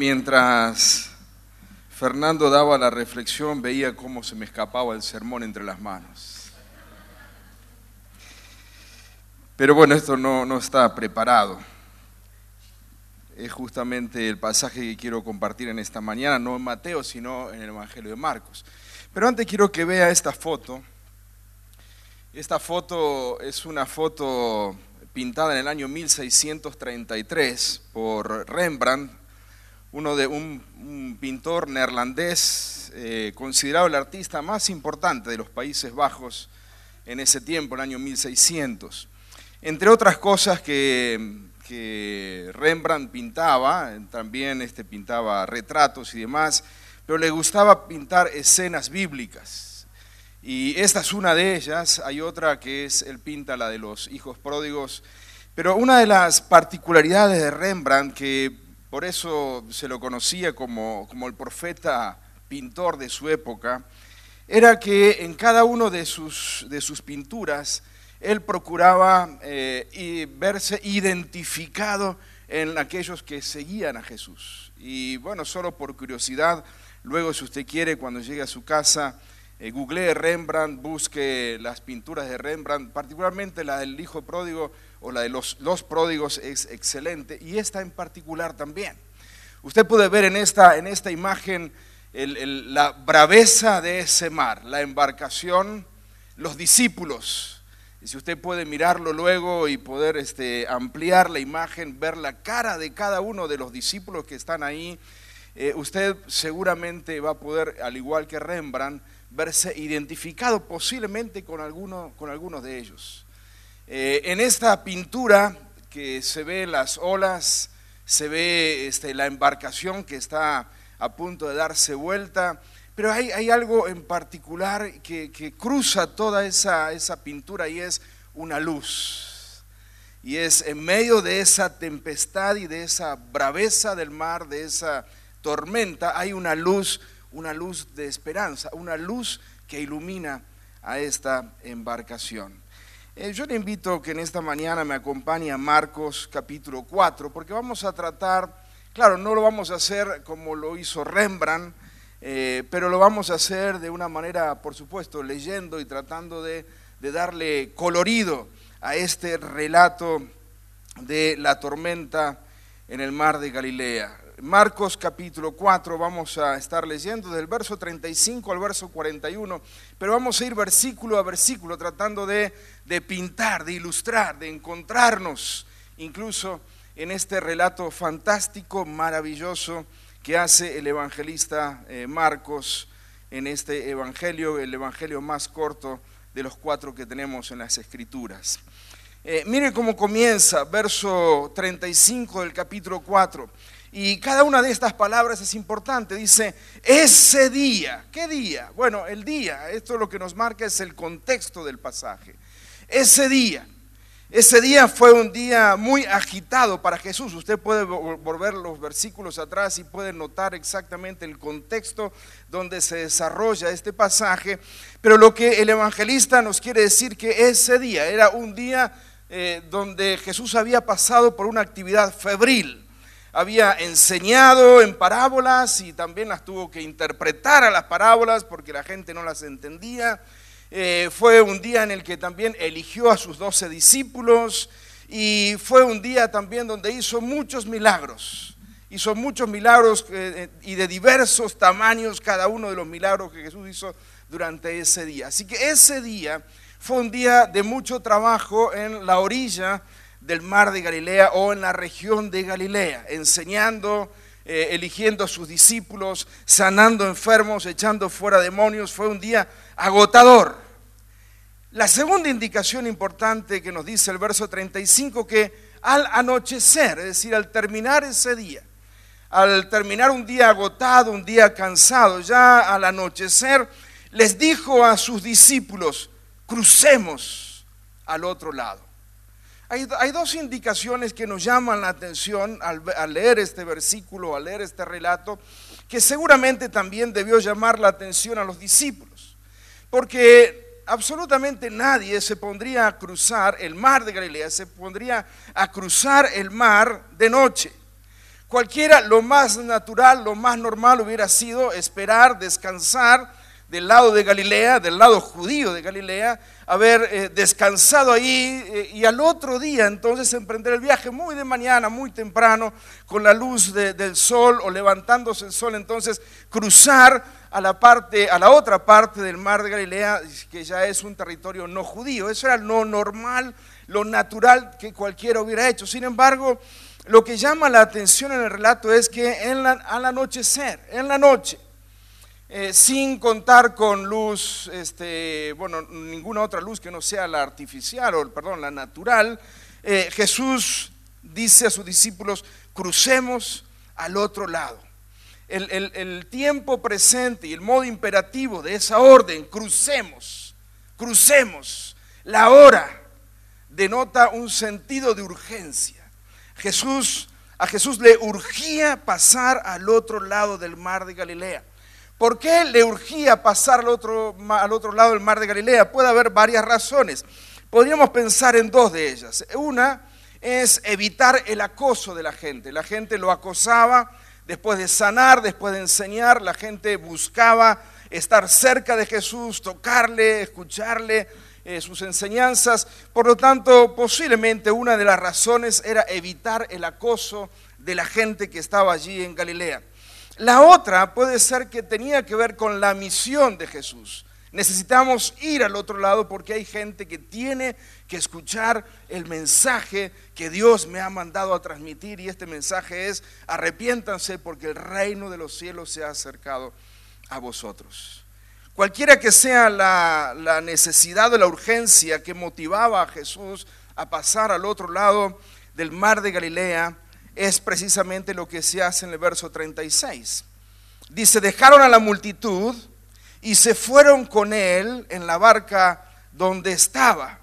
Mientras Fernando daba la reflexión, veía cómo se me escapaba el sermón entre las manos. Pero bueno, esto no, no está preparado. Es justamente el pasaje que quiero compartir en esta mañana, no en Mateo, sino en el Evangelio de Marcos. Pero antes quiero que vea esta foto. Esta foto es una foto pintada en el año 1633 por Rembrandt, uno de un, pintor neerlandés eh, considerado el artista más importante de los Países Bajos en ese tiempo, el año 1600. Entre otras cosas que, que Rembrandt pintaba, también este, pintaba retratos y demás, pero le gustaba pintar escenas bíblicas. Y esta es una de ellas, hay otra que es, él pinta la de los hijos pródigos, pero una de las particularidades de Rembrandt, que por eso se lo conocía como, como el profeta pintor de su época, era que en cada uno de sus, de sus pinturas él procuraba eh, verse identificado en aquellos que seguían a Jesús. Y bueno, solo por curiosidad, luego si usted quiere, cuando llegue a su casa, eh, googlee Rembrandt, busque las pinturas de Rembrandt, particularmente la del hijo pródigo o la de los, los pródigos es excelente, y esta en particular también. Usted puede ver en esta, en esta imagen la braveza de ese mar, la embarcación, los discípulos. Y si usted puede mirarlo luego y poder este, ampliar la imagen, ver la cara de cada uno de los discípulos que están ahí, eh, usted seguramente va a poder, al igual que Rembrandt, verse identificado posiblemente con, alguno, con algunos de ellos. Eh, en esta pintura que se ve las olas, se ve este, la embarcación que está a punto de darse vuelta, pero hay, algo en particular que, que cruza toda esa, esa pintura y es una luz. Y es en medio de esa tempestad y de esa braveza del mar, de esa tormenta, hay una luz, una luz de esperanza, una luz que ilumina a esta embarcación. Eh, yo le invito que en esta mañana me acompañe a Marcos capítulo 4, porque vamos a tratar, claro, no lo vamos a hacer como lo hizo Rembrandt, eh, pero lo vamos a hacer de una manera, por supuesto, leyendo y tratando de, de darle colorido a este relato de la tormenta en el mar de Galilea. Marcos capítulo 4, vamos a estar leyendo del verso 35 al verso 41, pero vamos a ir versículo a versículo tratando de, de pintar, de ilustrar, de encontrarnos incluso en este relato fantástico, maravilloso que hace el evangelista eh, Marcos en este evangelio, el evangelio más corto de los cuatro que tenemos en las escrituras. Eh, mire cómo comienza, verso 35 del capítulo 4. Y cada una de estas palabras es importante. Dice, ese día. ¿Qué día? Bueno, el día. Esto lo que nos marca es el contexto del pasaje. Ese día. Ese día fue un día muy agitado para Jesús. Usted puede vo- volver los versículos atrás y puede notar exactamente el contexto donde se desarrolla este pasaje. Pero lo que el evangelista nos quiere decir que ese día era un día eh, donde Jesús había pasado por una actividad febril. Había enseñado en parábolas y también las tuvo que interpretar a las parábolas porque la gente no las entendía. Eh, fue un día en el que también eligió a sus doce discípulos y fue un día también donde hizo muchos milagros. Hizo muchos milagros eh, eh, y de diversos tamaños cada uno de los milagros que Jesús hizo durante ese día. Así que ese día fue un día de mucho trabajo en la orilla del mar de Galilea o en la región de Galilea, enseñando, eligiendo a sus discípulos, sanando enfermos, echando fuera demonios. Fue un día agotador. La segunda indicación importante que nos dice el verso 35, que al anochecer, es decir, al terminar ese día, al terminar un día agotado, un día cansado, ya al anochecer, les dijo a sus discípulos, crucemos al otro lado. Hay, dos indicaciones que nos llaman la atención al leer este versículo, al leer este relato, que seguramente también debió llamar la atención a los discípulos. Porque absolutamente nadie se pondría a cruzar el mar de Galilea, se pondría a cruzar el mar de noche. Cualquiera, lo más natural, lo más normal hubiera sido esperar, descansar del lado de Galilea, del lado judío de Galilea, haber eh, descansado ahí eh, y al otro día entonces emprender el viaje muy de mañana, muy temprano, con la luz de- del sol o levantándose el sol, entonces cruzar a la parte, a la otra parte del mar de Galilea, que ya es un territorio no judío. Eso era lo normal, lo natural que cualquiera hubiera hecho. Sin embargo, lo que llama la atención en el relato es que al anochecer, en la noche, eh, sin contar con luz, este, bueno, ninguna otra luz que no sea la artificial o, perdón, la natural, eh, Jesús dice a sus discípulos, crucemos al otro lado. El, el- tiempo presente y el modo imperativo de esa orden, crucemos, crucemos, la hora, denota un sentido de urgencia. Jesús, a Jesús le urgía pasar al otro lado del mar de Galilea. ¿Por qué le urgía pasar al otro, lado del mar de Galilea? Puede haber varias razones. Podríamos pensar en dos de ellas. Una es evitar el acoso de la gente. La gente lo acosaba después de sanar, después de enseñar, la gente buscaba estar cerca de Jesús, tocarle, escucharle eh, sus enseñanzas. Por lo tanto, posiblemente una de las razones era evitar el acoso de la gente que estaba allí en Galilea. La otra puede ser que tenía que ver con la misión de Jesús. Necesitamos ir al otro lado porque hay gente que tiene que escuchar el mensaje que Dios me ha mandado a transmitir y este mensaje es arrepiéntanse porque el reino de los cielos se ha acercado a vosotros. Cualquiera que sea la, la necesidad o la urgencia que motivaba a Jesús a pasar al otro lado del mar de Galilea, es precisamente lo que se hace en el verso 36. Dice, dejaron a la multitud y se fueron con él en la barca donde estaba.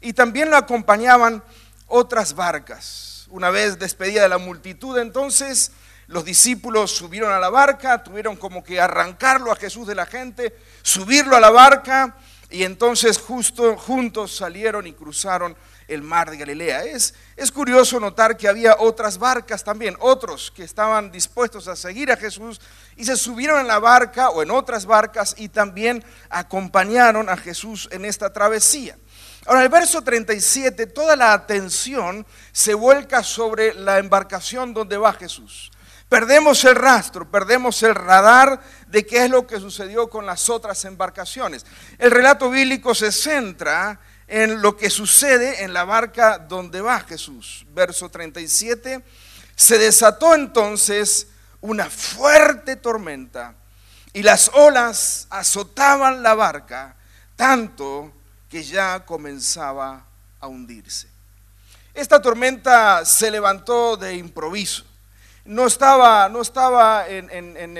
Y también lo acompañaban otras barcas. Una vez despedida de la multitud, entonces los discípulos subieron a la barca, tuvieron como que arrancarlo a Jesús de la gente, subirlo a la barca y entonces justo juntos salieron y cruzaron el mar de Galilea. Es, es curioso notar que había otras barcas también, otros que estaban dispuestos a seguir a Jesús y se subieron en la barca o en otras barcas y también acompañaron a Jesús en esta travesía. Ahora, el verso 37, toda la atención se vuelca sobre la embarcación donde va Jesús. Perdemos el rastro, perdemos el radar de qué es lo que sucedió con las otras embarcaciones. El relato bíblico se centra en lo que sucede en la barca donde va Jesús. Verso 37, se desató entonces una fuerte tormenta y las olas azotaban la barca tanto que ya comenzaba a hundirse. Esta tormenta se levantó de improviso. No estaba, no estaba en, en-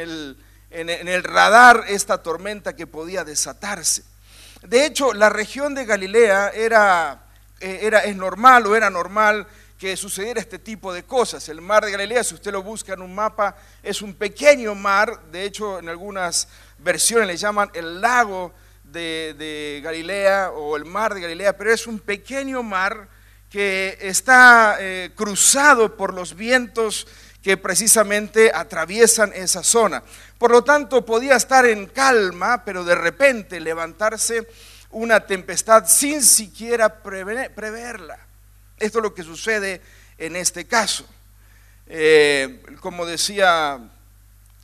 el radar esta tormenta que podía desatarse. De hecho, la región de Galilea era, eh, era, es normal o era normal que sucediera este tipo de cosas. El mar de Galilea, si usted lo busca en un mapa, es un pequeño mar. De hecho, en algunas versiones le llaman el lago de, de Galilea o el mar de Galilea, pero es un pequeño mar que está eh, cruzado por los vientos que precisamente atraviesan esa zona. Por lo tanto, podía estar en calma, pero de repente levantarse una tempestad sin siquiera preve- preverla. Esto es lo que sucede en este caso. Eh, como decía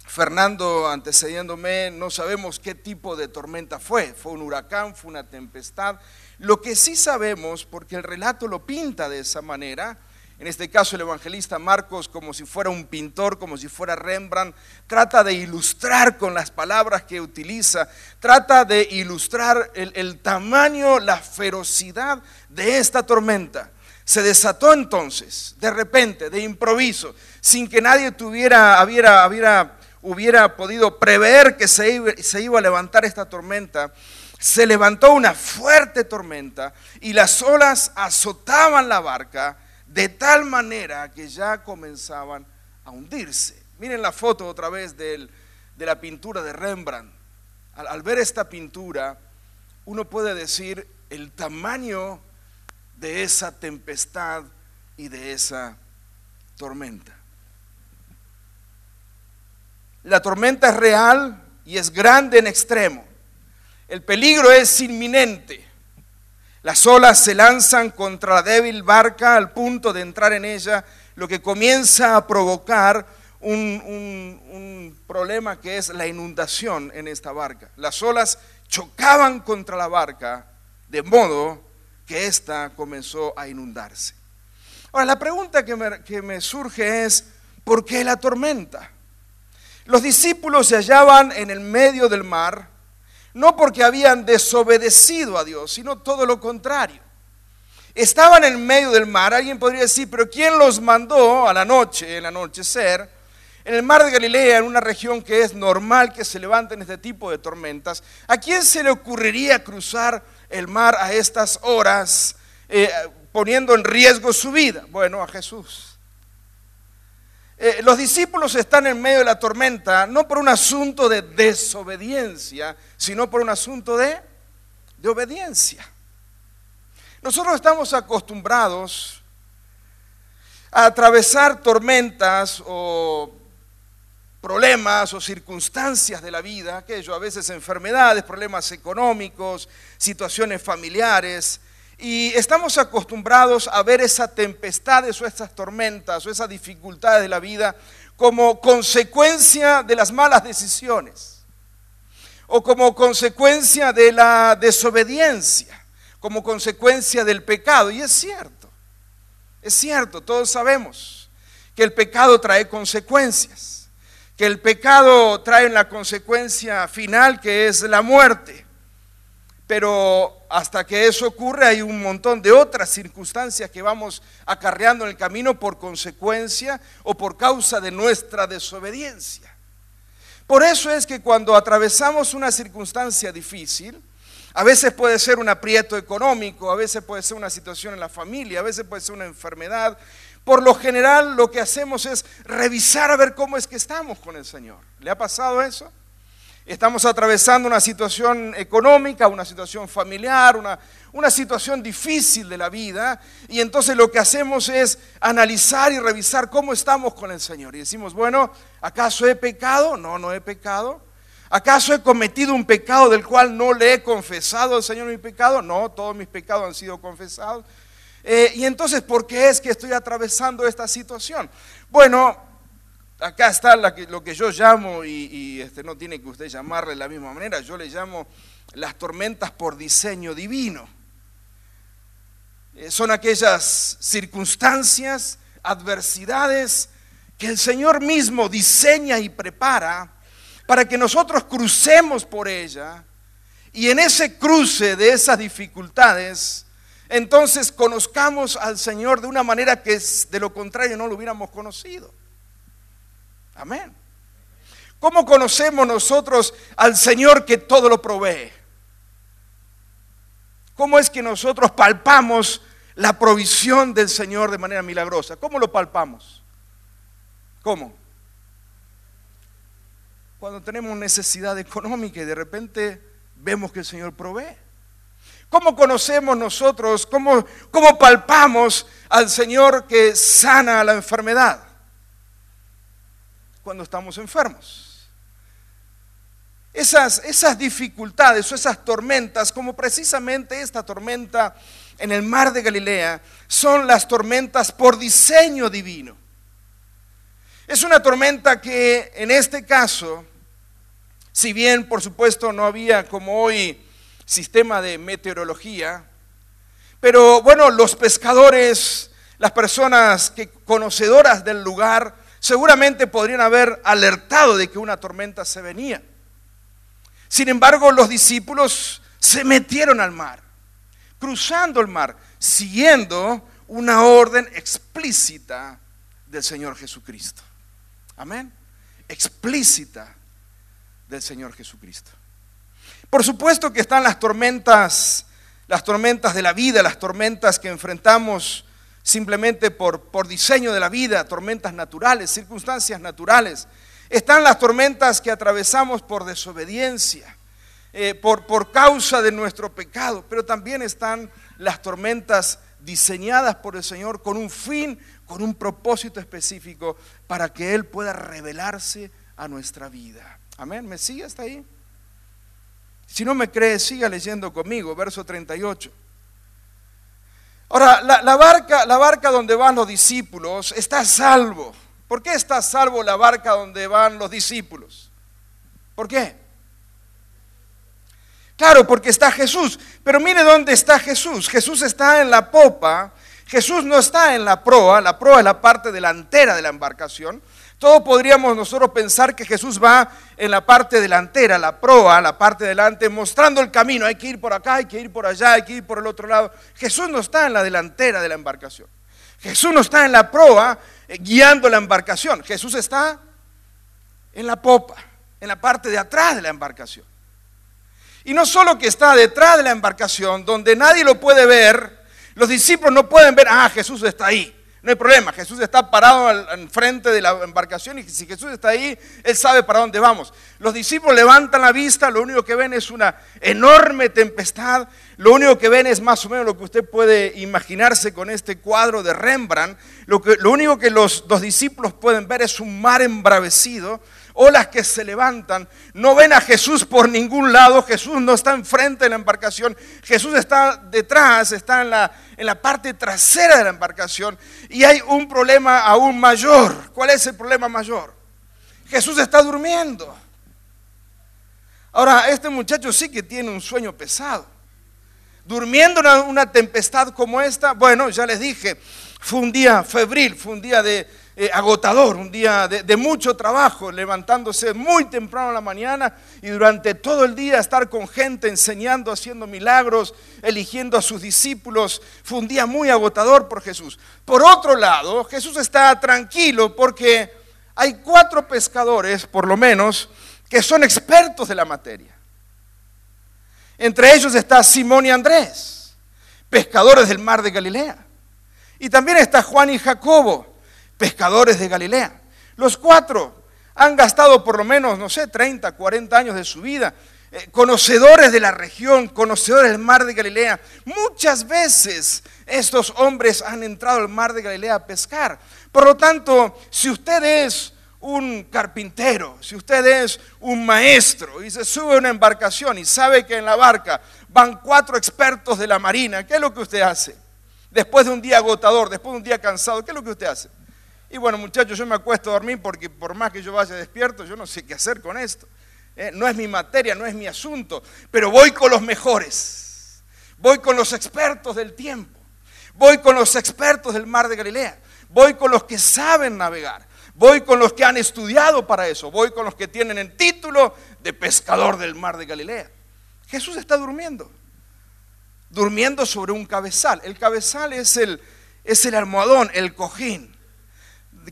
Fernando antecediéndome, no sabemos qué tipo de tormenta fue. Fue un huracán, fue una tempestad. Lo que sí sabemos, porque el relato lo pinta de esa manera, en este caso el evangelista Marcos, como si fuera un pintor, como si fuera Rembrandt, trata de ilustrar con las palabras que utiliza, trata de ilustrar el, tamaño, la ferocidad de esta tormenta. Se desató entonces, de repente, de improviso, sin que nadie tuviera, hubiera, hubiera, hubiera podido prever que se iba, se iba a levantar esta tormenta. Se levantó una fuerte tormenta y las olas azotaban la barca de tal manera que ya comenzaban a hundirse. Miren la foto otra vez de la pintura de Rembrandt. Al ver esta pintura, uno puede decir el tamaño de esa tempestad y de esa tormenta. La tormenta es real y es grande en extremo. El peligro es inminente. Las olas se lanzan contra la débil barca al punto de entrar en ella, lo que comienza a provocar un, un- problema que es la inundación en esta barca. Las olas chocaban contra la barca de modo que ésta comenzó a inundarse. Ahora, la pregunta que me, que me surge es, ¿por qué la tormenta? Los discípulos se hallaban en el medio del mar, no porque habían desobedecido a Dios, sino todo lo contrario. Estaban en medio del mar, alguien podría decir, pero ¿quién los mandó a la noche, el anochecer, en el mar de Galilea, en una región que es normal que se levanten este tipo de tormentas? ¿A quién se le ocurriría cruzar el mar a estas horas, eh, poniendo en riesgo su vida? Bueno, a Jesús. Eh, los discípulos están en medio de la tormenta no por un asunto de desobediencia, sino por un asunto de, de obediencia. Nosotros estamos acostumbrados a atravesar tormentas o problemas o circunstancias de la vida, aquello, a veces enfermedades, problemas económicos, situaciones familiares, y estamos acostumbrados a ver esas tempestades o esas tormentas o esas dificultades de la vida como consecuencia de las malas decisiones o como consecuencia de la desobediencia, como consecuencia del pecado. Y es cierto, es cierto, todos sabemos que el pecado trae consecuencias, que el pecado trae la consecuencia final que es la muerte. Pero hasta que eso ocurre hay un montón de otras circunstancias que vamos acarreando en el camino por consecuencia o por causa de nuestra desobediencia. Por eso es que cuando atravesamos una circunstancia difícil, a veces puede ser un aprieto económico, a veces puede ser una situación en la familia, a veces puede ser una enfermedad. Por lo general lo que hacemos es revisar a ver cómo es que estamos con el Señor. ¿Le ha pasado eso? Estamos atravesando una situación económica, una situación familiar, una, una situación difícil de la vida y entonces lo que hacemos es analizar y revisar cómo estamos con el Señor. Y decimos, bueno, ¿acaso he pecado? No, no he pecado. ¿Acaso he cometido un pecado del cual no le he confesado al Señor mi pecado? No, todos mis pecados han sido confesados. Eh, y entonces, ¿por qué es que estoy atravesando esta situación? Bueno, acá está lo que yo llamo, y, este, no tiene que usted llamarle de la misma manera, yo le llamo las tormentas por diseño divino. Eh, son aquellas circunstancias, adversidades que el Señor mismo diseña y prepara para que nosotros crucemos por ella y en ese cruce de esas dificultades, entonces conozcamos al Señor de una manera que de lo contrario no lo hubiéramos conocido. Amén. ¿Cómo conocemos nosotros al Señor que todo lo provee? ¿Cómo es que nosotros palpamos la provisión del Señor de manera milagrosa? ¿Cómo lo palpamos? ¿Cómo? Cuando tenemos necesidad económica y de repente vemos que el Señor provee. ¿Cómo conocemos nosotros, cómo, cómo palpamos al Señor que sana la enfermedad? Cuando estamos enfermos. Esas, esas dificultades o esas tormentas, como precisamente esta tormenta en el mar de Galilea, son las tormentas por diseño divino. Es una tormenta que en este caso, si bien por supuesto no había como hoy sistema de meteorología, pero bueno, los pescadores, la las personas que conocedoras del lugar seguramente podrían haber alertado de que una tormenta se venía. Sin embargo, los discípulos se metieron al mar, cruzando el mar, siguiendo una orden explícita del Señor Jesucristo. Amén. Explícita del Señor Jesucristo. Por supuesto que están las tormentas, las tormentas de la vida, las tormentas que enfrentamos simplemente por, por diseño de la vida, tormentas naturales, circunstancias naturales. Están las tormentas que atravesamos por desobediencia, eh, por, por causa de nuestro pecado, pero también están las tormentas diseñadas por el Señor con un fin, con un propósito específico para que Él pueda revelarse a nuestra vida. Amén. ¿Me sigue hasta ahí? Si no me cree, siga leyendo conmigo, verso 38. Ahora, la, barca, la barca donde van los discípulos está salvo. ¿Por qué está salvo la barca donde van los discípulos? ¿Por qué? Claro, porque está Jesús. Pero mire dónde está Jesús. Jesús está en la popa. Jesús no está en la proa. La proa es la parte delantera de la embarcación. Todo podríamos nosotros pensar que Jesús va en la parte delantera, la proa, la parte delante, mostrando el camino. Hay que ir por acá, hay que ir por allá, hay que ir por el otro lado. Jesús no está en la delantera de la embarcación. Jesús no está en la proa eh, guiando la embarcación. Jesús está en la popa, en la parte de atrás de la embarcación. Y no solo que está detrás de la embarcación, donde nadie lo puede ver, los discípulos no pueden ver, ah, Jesús está ahí. No hay problema, Jesús está parado al, frente de la embarcación y si Jesús está ahí, Él sabe para dónde vamos. Los discípulos levantan la vista, lo único que ven es una enorme tempestad, lo único que ven es más o menos lo que usted puede imaginarse con este cuadro de Rembrandt, lo, que, lo único que los, los discípulos pueden ver es un mar embravecido, olas que se levantan, no ven a Jesús por ningún lado, Jesús no está enfrente de la embarcación, Jesús está detrás, está en la, en la parte trasera de la embarcación y hay un problema aún mayor. ¿Cuál es el problema mayor? Jesús está durmiendo. Ahora, este muchacho sí que tiene un sueño pesado. Durmiendo en una tempestad como esta, bueno, ya les dije, fue un día febril, fue un día de, eh, agotador, un día de, mucho trabajo, levantándose muy temprano en la mañana y durante todo el día estar con gente enseñando, haciendo milagros, eligiendo a sus discípulos. Fue un día muy agotador por Jesús. Por otro lado, Jesús está tranquilo porque hay cuatro pescadores, por lo menos, que son expertos de la materia. Entre ellos está Simón y Andrés, pescadores del mar de Galilea. Y también está Juan y Jacobo pescadores de Galilea. Los cuatro han gastado por lo menos, no sé, 30, 40 años de su vida, eh, conocedores de la región, conocedores del mar de Galilea. Muchas veces estos hombres han entrado al mar de Galilea a pescar. Por lo tanto, si usted es un carpintero, si usted es un maestro y se sube a una embarcación y sabe que en la barca van cuatro expertos de la marina, ¿qué es lo que usted hace? Después de un día agotador, después de un día cansado, ¿qué es lo que usted hace? Y bueno, muchachos, yo me acuesto a dormir porque por más que yo vaya despierto, yo no sé qué hacer con esto. Eh, no es mi materia, no es mi asunto, pero voy con los mejores. Voy con los expertos del tiempo. Voy con los expertos del mar de Galilea. Voy con los que saben navegar. Voy con los que han estudiado para eso. Voy con los que tienen el título de pescador del mar de Galilea. Jesús está durmiendo. Durmiendo sobre un cabezal. El cabezal es el, es el almohadón, el cojín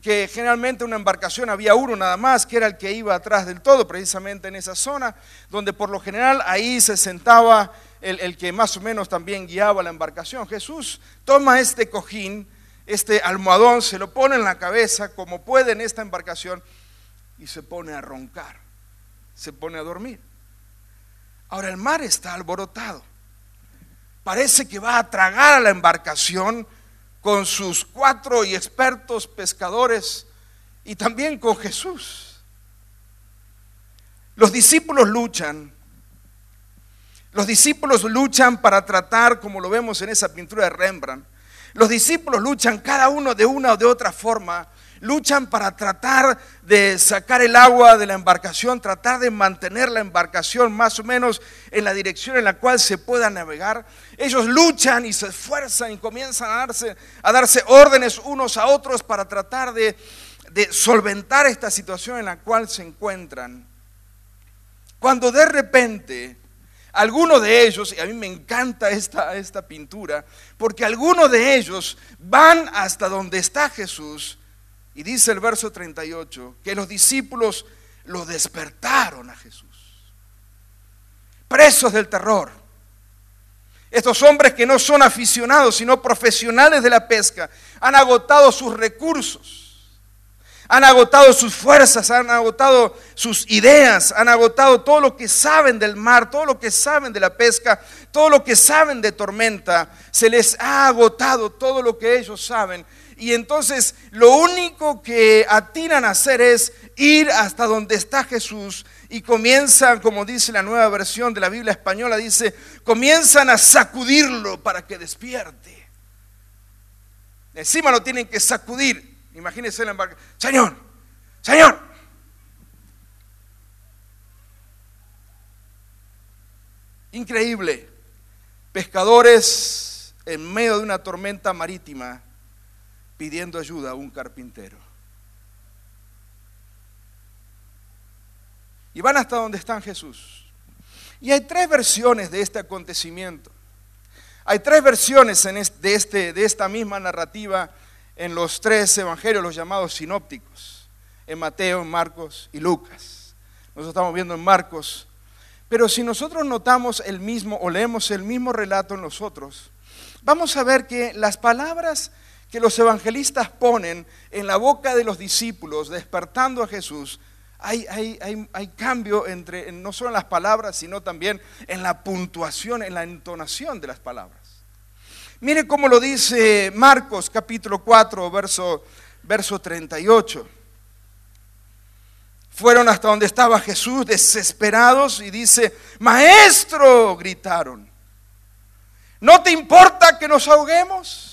que generalmente una embarcación había uno nada más, que era el que iba atrás del todo, precisamente en esa zona, donde por lo general ahí se sentaba el, el que más o menos también guiaba la embarcación. Jesús toma este cojín, este almohadón, se lo pone en la cabeza como puede en esta embarcación y se pone a roncar, se pone a dormir. Ahora el mar está alborotado. Parece que va a tragar a la embarcación con sus cuatro y expertos pescadores y también con Jesús. Los discípulos luchan. Los discípulos luchan para tratar, como lo vemos en esa pintura de Rembrandt, los discípulos luchan cada uno de una o de otra forma, luchan para tratar de sacar el agua de la embarcación, tratar de mantener la embarcación más o menos en la dirección en la cual se pueda navegar. Ellos luchan y se esfuerzan y comienzan a darse, a darse órdenes unos a otros para tratar de, solventar esta situación en la cual se encuentran. Cuando de repente algunos de ellos, y a mí me encanta esta, esta pintura, porque algunos de ellos van hasta donde está Jesús, y dice el verso 38, que los discípulos lo despertaron a Jesús. Presos del terror. Estos hombres que no son aficionados, sino profesionales de la pesca, han agotado sus recursos han agotado sus fuerzas, han agotado sus ideas, han agotado todo lo que saben del mar, todo lo que saben de la pesca, todo lo que saben de tormenta. Se les ha agotado todo lo que ellos saben. Y entonces lo único que atinan a hacer es ir hasta donde está Jesús y comienzan, como dice la nueva versión de la Biblia española, dice, comienzan a sacudirlo para que despierte. Encima lo tienen que sacudir. Imagínense la embarcación. Señor, Señor. Increíble. Pescadores en medio de una tormenta marítima pidiendo ayuda a un carpintero. Y van hasta donde está Jesús. Y hay tres versiones de este acontecimiento. Hay tres versiones de, este, de esta misma narrativa en los tres evangelios, los llamados sinópticos, en Mateo, en Marcos y Lucas. Nosotros estamos viendo en Marcos. Pero si nosotros notamos el mismo o leemos el mismo relato en los otros, vamos a ver que las palabras que los evangelistas ponen en la boca de los discípulos, despertando a Jesús, hay, hay, cambio entre no solo en las palabras, sino también en la puntuación, en la entonación de las palabras. Mire cómo lo dice Marcos capítulo 4, verso, verso 38. Fueron hasta donde estaba Jesús desesperados y dice, maestro, gritaron, ¿no te importa que nos ahoguemos?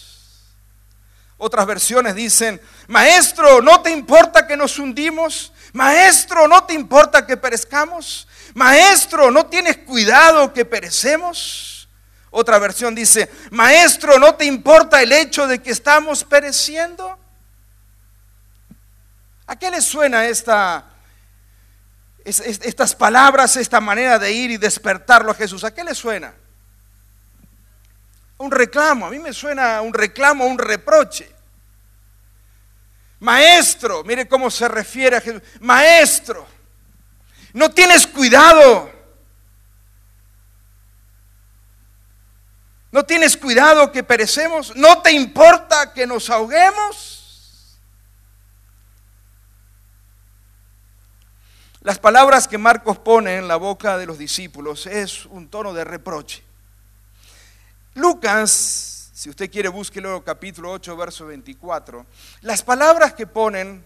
Otras versiones dicen, maestro, ¿no te importa que nos hundimos? Maestro, ¿no te importa que perezcamos? Maestro, ¿no tienes cuidado que perecemos? Otra versión dice, maestro, ¿no te importa el hecho de que estamos pereciendo? ¿A qué le suena esta, estas palabras, esta manera de ir y despertarlo a Jesús? ¿A qué le suena? Un reclamo, a mí me suena un reclamo, un reproche. Maestro, mire cómo se refiere a Jesús. Maestro, no tienes cuidado ¿No tienes cuidado que perecemos? ¿No te importa que nos ahoguemos? Las palabras que Marcos pone en la boca de los discípulos es un tono de reproche. Lucas, si usted quiere búsquelo capítulo 8, verso 24, las palabras que ponen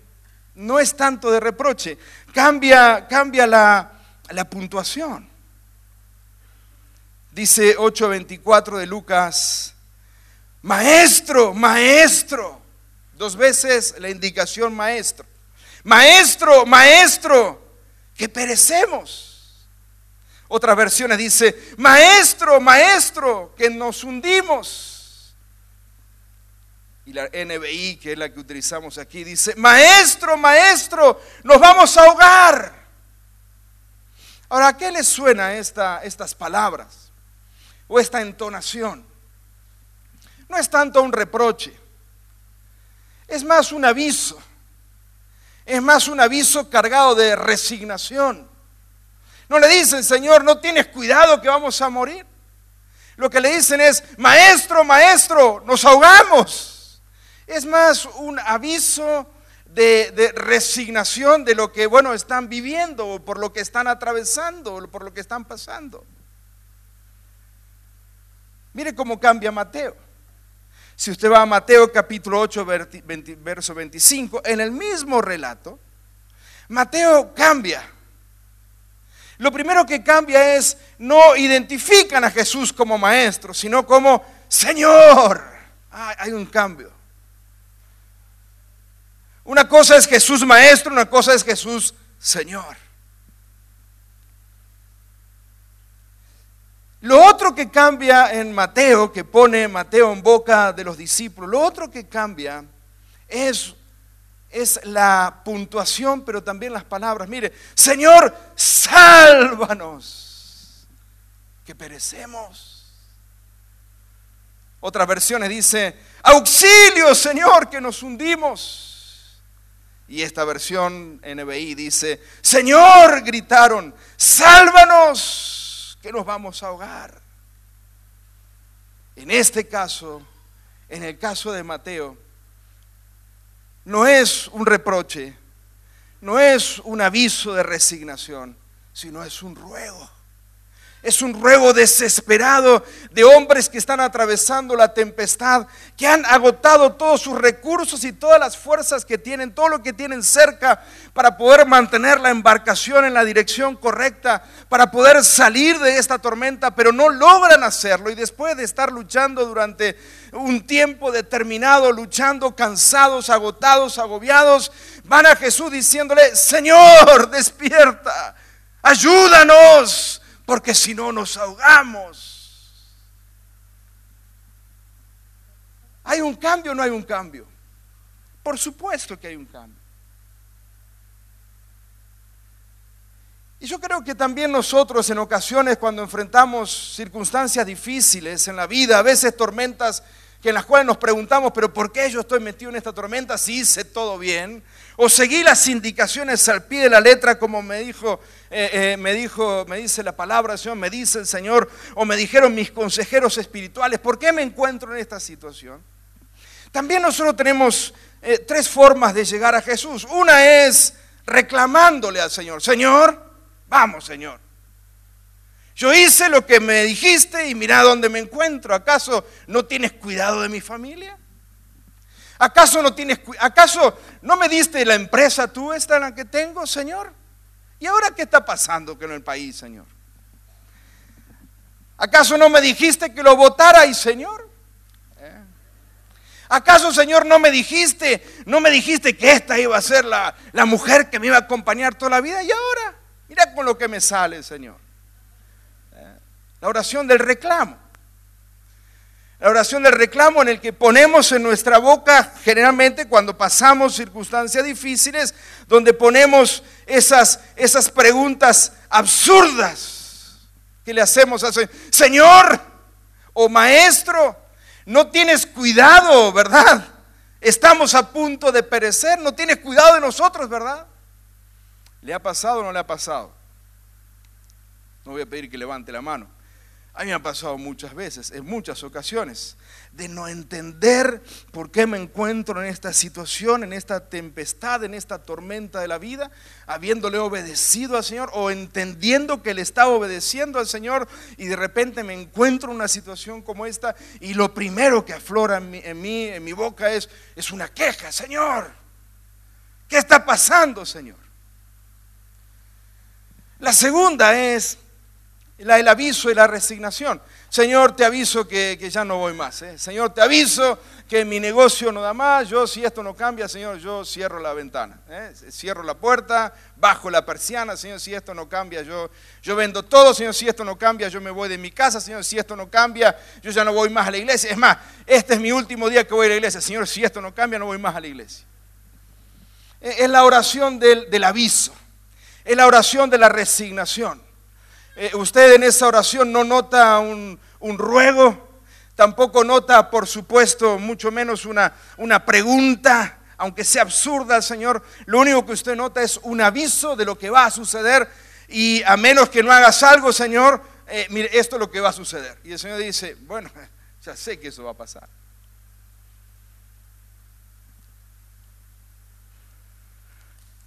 no es tanto de reproche, cambia, cambia la, la puntuación. Dice 8:24 de Lucas, maestro, maestro. Dos veces la indicación maestro. Maestro, maestro, que perecemos. Otras versiones dice, maestro, maestro, que nos hundimos. Y la NBI, que es la que utilizamos aquí, dice, maestro, maestro, nos vamos a ahogar. Ahora, ¿a qué les suena esta, estas palabras? o esta entonación. No es tanto un reproche, es más un aviso, es más un aviso cargado de resignación. No le dicen, Señor, no tienes cuidado que vamos a morir. Lo que le dicen es, maestro, maestro, nos ahogamos. Es más un aviso de, resignación de lo que, bueno, están viviendo, por lo que están atravesando, o por lo que están pasando. Mire cómo cambia Mateo. Si usted va a Mateo capítulo 8, verso 25, en el mismo relato, Mateo cambia. Lo primero que cambia es, no identifican a Jesús como maestro, sino como Señor. hay un cambio. Una cosa es Jesús maestro, una cosa es Jesús Señor. Lo otro que cambia en Mateo, que pone Mateo en boca de los discípulos, lo otro que cambia es, es la puntuación, pero también las palabras. Mire, Señor, sálvanos, que perecemos. Otras versiones dice, auxilio, Señor, que nos hundimos. Y esta versión NBI dice, Señor, gritaron, sálvanos que nos vamos a ahogar. En este caso, en el caso de Mateo, no es un reproche, no es un aviso de resignación, sino es un ruego. Es un ruego desesperado de hombres que están atravesando la tempestad, que han agotado todos sus recursos y todas las fuerzas que tienen, todo lo que tienen cerca para poder mantener la embarcación en la dirección correcta, para poder salir de esta tormenta, pero no logran hacerlo. Y después de estar luchando durante un tiempo determinado, luchando, cansados, agotados, agobiados, van a Jesús diciéndole, Señor, despierta, ayúdanos porque si no nos ahogamos. ¿Hay un cambio o no hay un cambio? Por supuesto que hay un cambio. Y yo creo que también nosotros en ocasiones cuando enfrentamos circunstancias difíciles en la vida, a veces tormentas que en las cuales nos preguntamos, pero ¿por qué yo estoy metido en esta tormenta si hice todo bien? O seguí las indicaciones al pie de la letra como me dijo, eh, eh, me dijo, me dice la palabra Señor, me dice el Señor, o me dijeron mis consejeros espirituales, ¿por qué me encuentro en esta situación? También nosotros tenemos eh, tres formas de llegar a Jesús. Una es reclamándole al Señor, Señor, vamos Señor. Yo hice lo que me dijiste y mira dónde me encuentro. ¿Acaso no tienes cuidado de mi familia? ¿Acaso no tienes acaso no me diste la empresa tú esta en la que tengo, Señor? ¿Y ahora qué está pasando con el país, Señor? ¿Acaso no me dijiste que lo votara y, Señor? ¿Eh? ¿Acaso, Señor, no me dijiste, no me dijiste que esta iba a ser la, la mujer que me iba a acompañar toda la vida? Y ahora, mira con lo que me sale, Señor. La oración del reclamo. La oración del reclamo en el que ponemos en nuestra boca generalmente cuando pasamos circunstancias difíciles, donde ponemos esas, esas preguntas absurdas que le hacemos Señor. Señor o maestro, no tienes cuidado, ¿verdad? Estamos a punto de perecer, no tienes cuidado de nosotros, ¿verdad? ¿Le ha pasado o no le ha pasado? No voy a pedir que levante la mano. A mí me ha pasado muchas veces, en muchas ocasiones, de no entender por qué me encuentro en esta situación, en esta tempestad, en esta tormenta de la vida, habiéndole obedecido al Señor o entendiendo que le estaba obedeciendo al Señor y de repente me encuentro en una situación como esta y lo primero que aflora en mí, en mi, boca es, es una queja, Señor, ¿qué está pasando, Señor? La segunda es el aviso y la resignación. Señor, te aviso que, ya no voy más. ¿eh? Señor, te aviso que mi negocio no da más. Yo, si esto no cambia, Señor, yo cierro la ventana. ¿eh? Cierro la puerta, bajo la persiana. Señor, si esto no cambia, yo, yo vendo todo. Señor, si esto no cambia, yo me voy de mi casa. Señor, si esto no cambia, yo ya no voy más a la iglesia. Es más, este es mi último día que voy a la iglesia. Señor, si esto no cambia, no voy más a la iglesia. Es la oración del, del aviso. Es la oración de la resignación. Eh, usted en esa oración no nota un, ruego, tampoco nota, por supuesto, mucho menos una, una pregunta, aunque sea absurda, Señor. Lo único que usted nota es un aviso de lo que va a suceder y a menos que no hagas algo, Señor, eh, mire, esto es lo que va a suceder. Y el Señor dice, bueno, ya sé que eso va a pasar.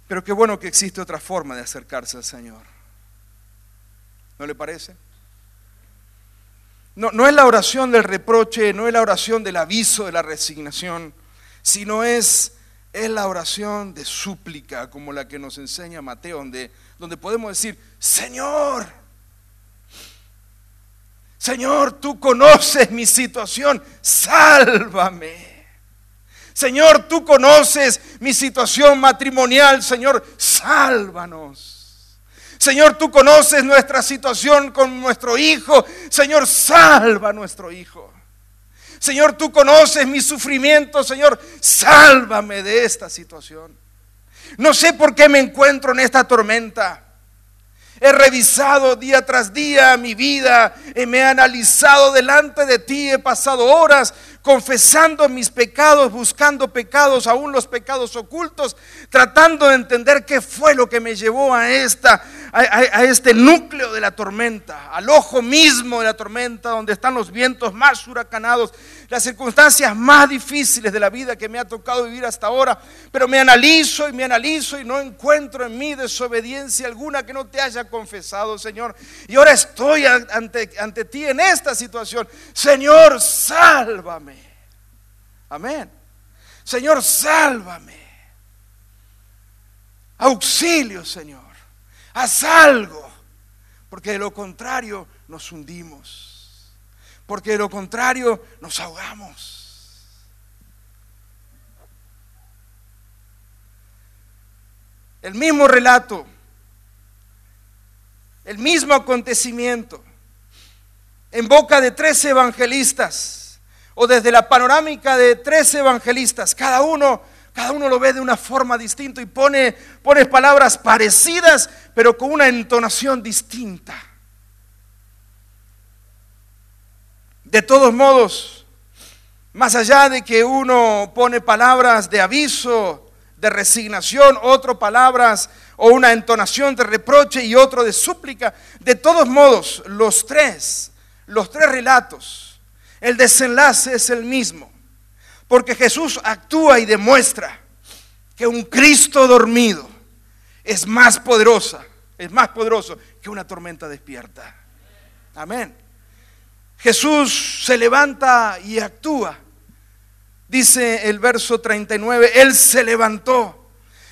Pero qué bueno que existe otra forma de acercarse al Señor. ¿No le parece? No, no es la oración del reproche, no es la oración del aviso, de la resignación, sino es, es la oración de súplica, como la que nos enseña Mateo, donde, donde podemos decir, Señor, Señor, tú conoces mi situación, sálvame. Señor, tú conoces mi situación matrimonial. Señor, sálvanos. Señor, tú conoces nuestra situación con nuestro hijo. Señor, salva a nuestro hijo. Señor, tú conoces mi sufrimiento. Señor, sálvame de esta situación. No sé por qué me encuentro en esta tormenta. He revisado día tras día mi vida, y me he analizado delante de ti, he pasado horas confesando mis pecados, buscando pecados, aún los pecados ocultos, tratando de entender qué fue lo que me llevó a, esta, a, este núcleo de la tormenta, al ojo mismo de la tormenta, donde están los vientos más huracanados, las circunstancias más difíciles de la vida que me ha tocado vivir hasta ahora, pero me analizo y me analizo y no encuentro en mí desobediencia alguna que no te haya confesado, Señor. Y ahora estoy ante, ante ti en esta situación. Señor, sálvame. Amén. Señor, sálvame. Auxilio, Señor. Haz algo. Porque de lo contrario nos hundimos. Porque de lo contrario nos ahogamos. El mismo relato, el mismo acontecimiento, en boca de tres evangelistas, o desde la panorámica de tres evangelistas, cada uno, cada uno lo ve de una forma distinta y pone, palabras parecidas, pero con una entonación distinta. De todos modos, más allá de que uno pone palabras de aviso, de resignación, otro palabras o una entonación de reproche y otro de súplica, de todos modos, los tres, los tres relatos, el desenlace es el mismo, porque Jesús actúa y demuestra que un Cristo dormido es más poderosa, es más poderoso que una tormenta despierta. Amén. Jesús se levanta y actúa. Dice el verso 39, Él se levantó,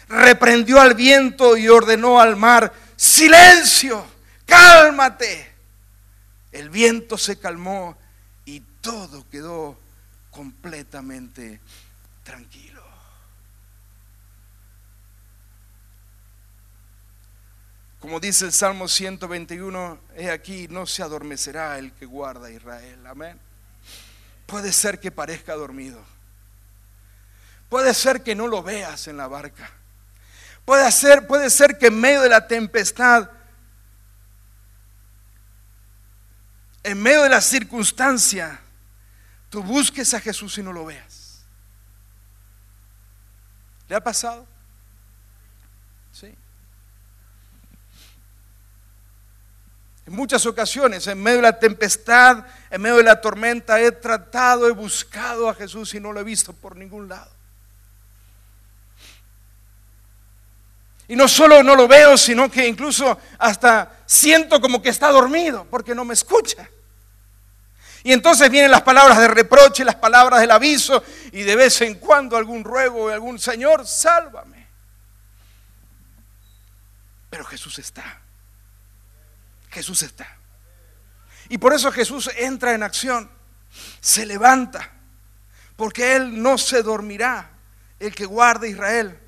reprendió al viento y ordenó al mar, silencio, cálmate. El viento se calmó y todo quedó completamente tranquilo. Como dice el Salmo 121, he aquí, no se adormecerá el que guarda Israel. Amén. Puede ser que parezca dormido. Puede ser que no lo veas en la barca. Puede ser, puede ser que en medio de la tempestad, en medio de la circunstancia, tú busques a Jesús y no lo veas. ¿Le ha pasado? Sí. En muchas ocasiones, en medio de la tempestad, en medio de la tormenta, he tratado, he buscado a Jesús y no lo he visto por ningún lado. Y no solo no lo veo, sino que incluso hasta siento como que está dormido porque no me escucha. Y entonces vienen las palabras de reproche, las palabras del aviso y de vez en cuando algún ruego de algún Señor, sálvame. Pero Jesús está. Jesús está. Y por eso Jesús entra en acción, se levanta, porque Él no se dormirá, el que guarda Israel.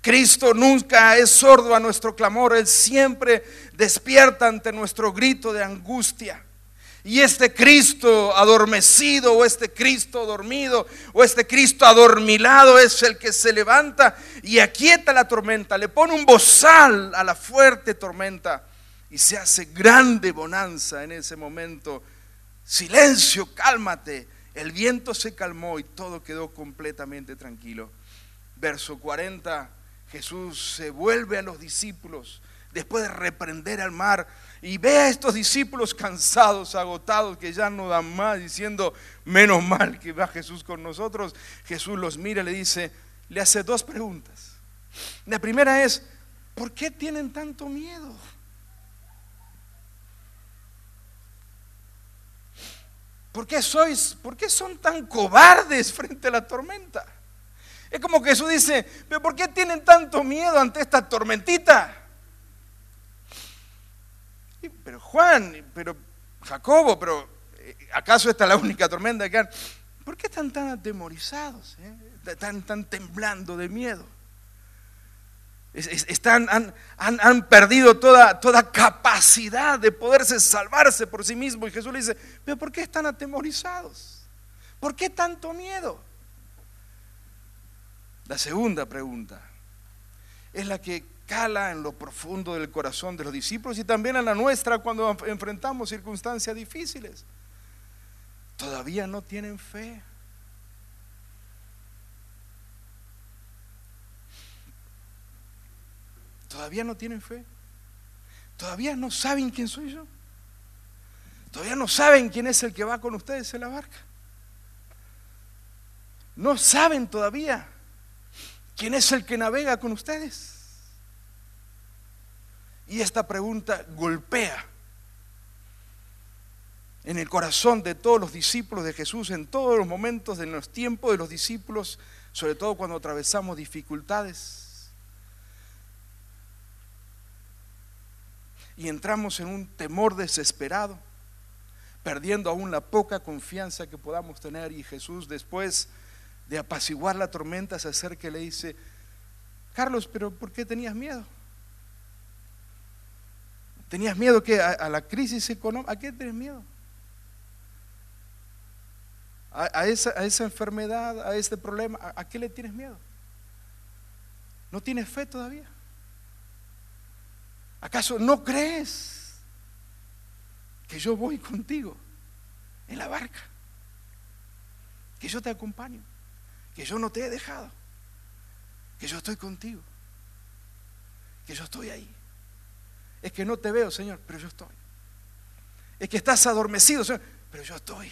Cristo nunca es sordo a nuestro clamor, Él siempre despierta ante nuestro grito de angustia. Y este Cristo adormecido o este Cristo dormido o este Cristo adormilado es el que se levanta y aquieta la tormenta, le pone un bozal a la fuerte tormenta y se hace grande bonanza en ese momento. Silencio, cálmate. El viento se calmó y todo quedó completamente tranquilo. Verso 40, Jesús se vuelve a los discípulos después de reprender al mar y ve a estos discípulos cansados, agotados, que ya no dan más, diciendo, menos mal que va Jesús con nosotros. Jesús los mira y le dice, le hace dos preguntas. La primera es, ¿por qué tienen tanto miedo? ¿Por qué sois, por qué son tan cobardes frente a la tormenta? Es como Jesús dice, pero ¿por qué tienen tanto miedo ante esta tormentita? Pero Juan, pero Jacobo, pero eh, ¿acaso esta es la única tormenta que han? ¿Por qué están tan atemorizados? eh? Están tan temblando de miedo. Es- es- Están, han, han- han perdido toda, toda capacidad de poderse salvarse por sí mismos. Y Jesús le dice, pero ¿por qué están atemorizados? ¿Por qué tanto miedo? La segunda pregunta es la que cala en lo profundo del corazón de los discípulos y también en la nuestra cuando enf- enfrentamos circunstancias difíciles. Todavía no tienen fe. Todavía no tienen fe. Todavía no saben quién soy yo. Todavía no saben quién es el que va con ustedes en la barca. No saben todavía quién es el que navega con ustedes. Y esta pregunta golpea en el corazón de todos los discípulos de Jesús, en todos los momentos de los tiempos de los discípulos, sobre todo cuando atravesamos dificultades. Y entramos en un temor desesperado, perdiendo aún la poca confianza que podamos tener. Y Jesús, después de apaciguar la tormenta, se acerca y le dice, Carlos, pero ¿por qué tenías miedo? ¿Tenías miedo a, la crisis económica? ¿A qué tienes miedo? A, a esa, a esa enfermedad, a este problema, ¿a, a qué le tienes miedo? ¿No tienes fe todavía? ¿Acaso no crees que yo voy contigo en la barca? Que yo te acompaño, que yo no te he dejado, que yo estoy contigo, que yo estoy ahí. Es que no te veo, Señor, pero yo estoy. Es que estás adormecido, Señor, pero yo estoy.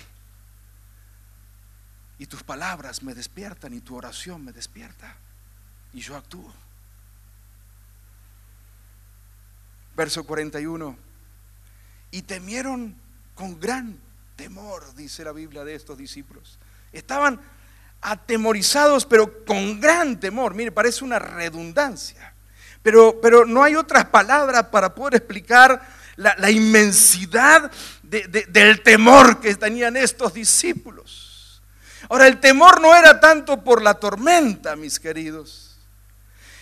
Y tus palabras me despiertan y tu oración me despierta. Y yo actúo. Verso 41. Y temieron con gran temor, dice la Biblia de estos discípulos. Estaban atemorizados, pero con gran temor. Mire, parece una redundancia. Pero, pero no hay otras palabras para poder explicar la, inmensidad de- de- del temor que tenían estos discípulos. Ahora, el temor no era tanto por la tormenta, mis queridos.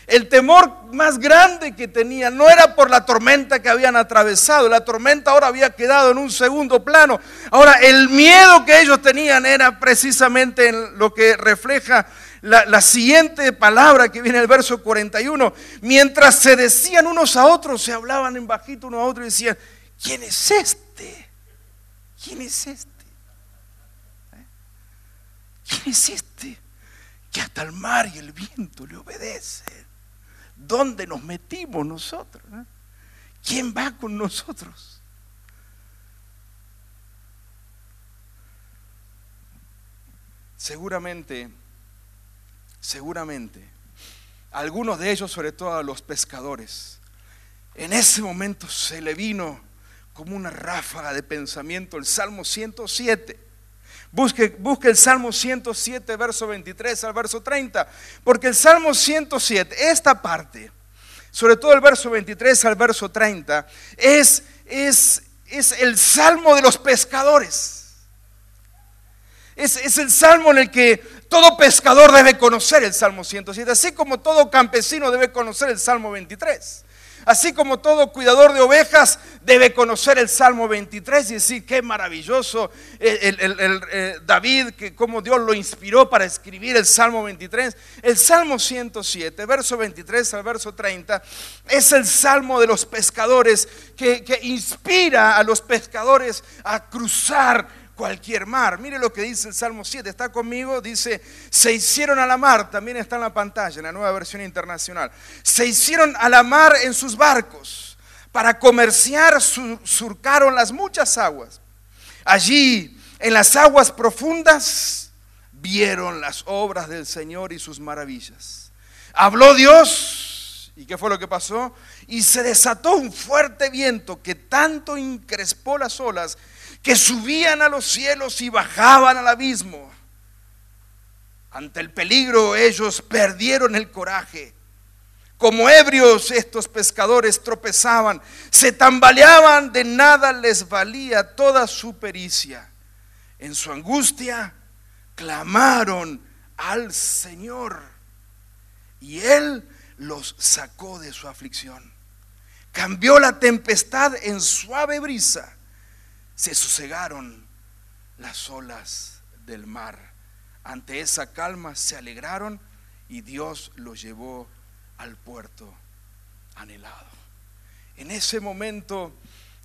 El temor más grande que tenían no era por la tormenta que habían atravesado. La tormenta ahora había quedado en un segundo plano. Ahora, el miedo que ellos tenían era precisamente en lo que refleja la, siguiente palabra que viene en el verso 41. Mientras se decían unos a otros, se hablaban en bajito unos a otros y decían, ¿quién es este? ¿Quién es este? ¿Eh? ¿Quién es este? Que hasta el mar y el viento le obedecen. ¿Dónde nos metimos nosotros? eh? ¿Quién va con nosotros? Seguramente, seguramente, algunos de ellos, sobre todo a los pescadores, en ese momento se le vino como una ráfaga de pensamiento el Salmo 107. Busque, busque el Salmo 107, verso 23 al verso 30, porque el Salmo 107, esta parte, sobre todo el verso 23 al verso 30, es, es, es el Salmo de los pescadores. Es, es el salmo en el que todo pescador debe conocer el Salmo 107, así como todo campesino debe conocer el Salmo 23. Así como todo cuidador de ovejas debe conocer el Salmo 23 y decir qué maravilloso el, el- eh, David, que cómo Dios lo inspiró para escribir el Salmo 23. El Salmo 107, verso 23 al verso 30, es el Salmo de los pescadores que inspira a los pescadores a cruzar cualquier mar. Mire lo que dice el Salmo 7, está conmigo, dice, se hicieron a la mar, también está en la pantalla, en la nueva versión internacional, se hicieron a la mar en sus barcos, para comerciar su- surcaron las muchas aguas. Allí, en las aguas profundas, vieron las obras del Señor y sus maravillas. Habló Dios, ¿y qué fue lo que pasó? Y se desató un fuerte viento que tanto increspó las olas que subían a los cielos y bajaban al abismo. Ante el peligro ellos perdieron el coraje. Como ebrios estos pescadores tropezaban, se tambaleaban, de nada les valía toda su pericia. En su angustia clamaron al Señor y Él los sacó de su aflicción. Cambió la tempestad en suave brisa. Se sosegaron las olas del mar. Ante esa calma se alegraron y Dios los llevó al puerto anhelado. En ese momento,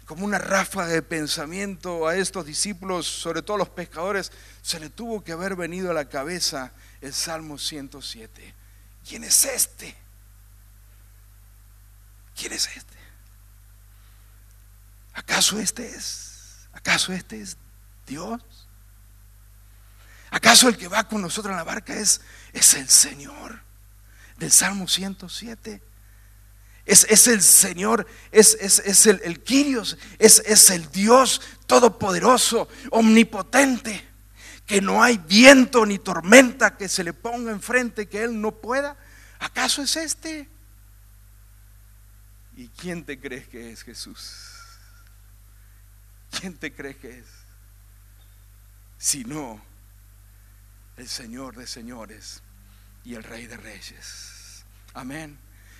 como una ráfaga de pensamiento a estos discípulos, sobre todo los pescadores, se le tuvo que haber venido a la cabeza el Salmo 107. ¿Quién es este? ¿Quién es este? ¿Acaso este es? ¿Acaso este es Dios? ¿Acaso el que va con nosotros en la barca es, es el Señor? Del Salmo 107. Es, es el Señor, es, es, es el, el Kyrios, es, el Dios todopoderoso, omnipotente, que no hay viento ni tormenta que se le ponga enfrente que Él no pueda. ¿Acaso es este? ¿Y quién te crees que es Jesús? ¿Quién te crees que es? Si no, el Señor de señores y el Rey de reyes. Amén.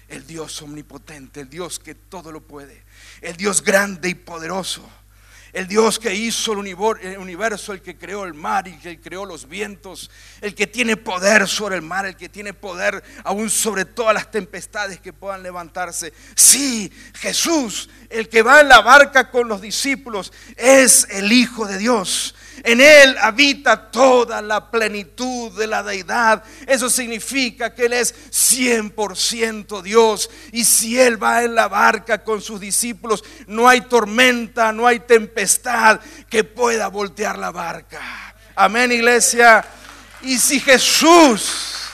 El Dios omnipotente, el Dios que todo lo puede, el Dios grande y poderoso. El Dios que hizo el universo, el que creó el mar y que creó los vientos, el que tiene poder sobre el mar, el que tiene poder aún sobre todas las tempestades que puedan levantarse. Sí, Jesús, el que va en la barca con los discípulos, es el Hijo de Dios. En Él habita toda la plenitud de la deidad. Eso significa que Él es 100% Dios. Y si Él va en la barca con sus discípulos, no hay tormenta, no hay tempestad que pueda voltear la barca. Amén, iglesia. Y si Jesús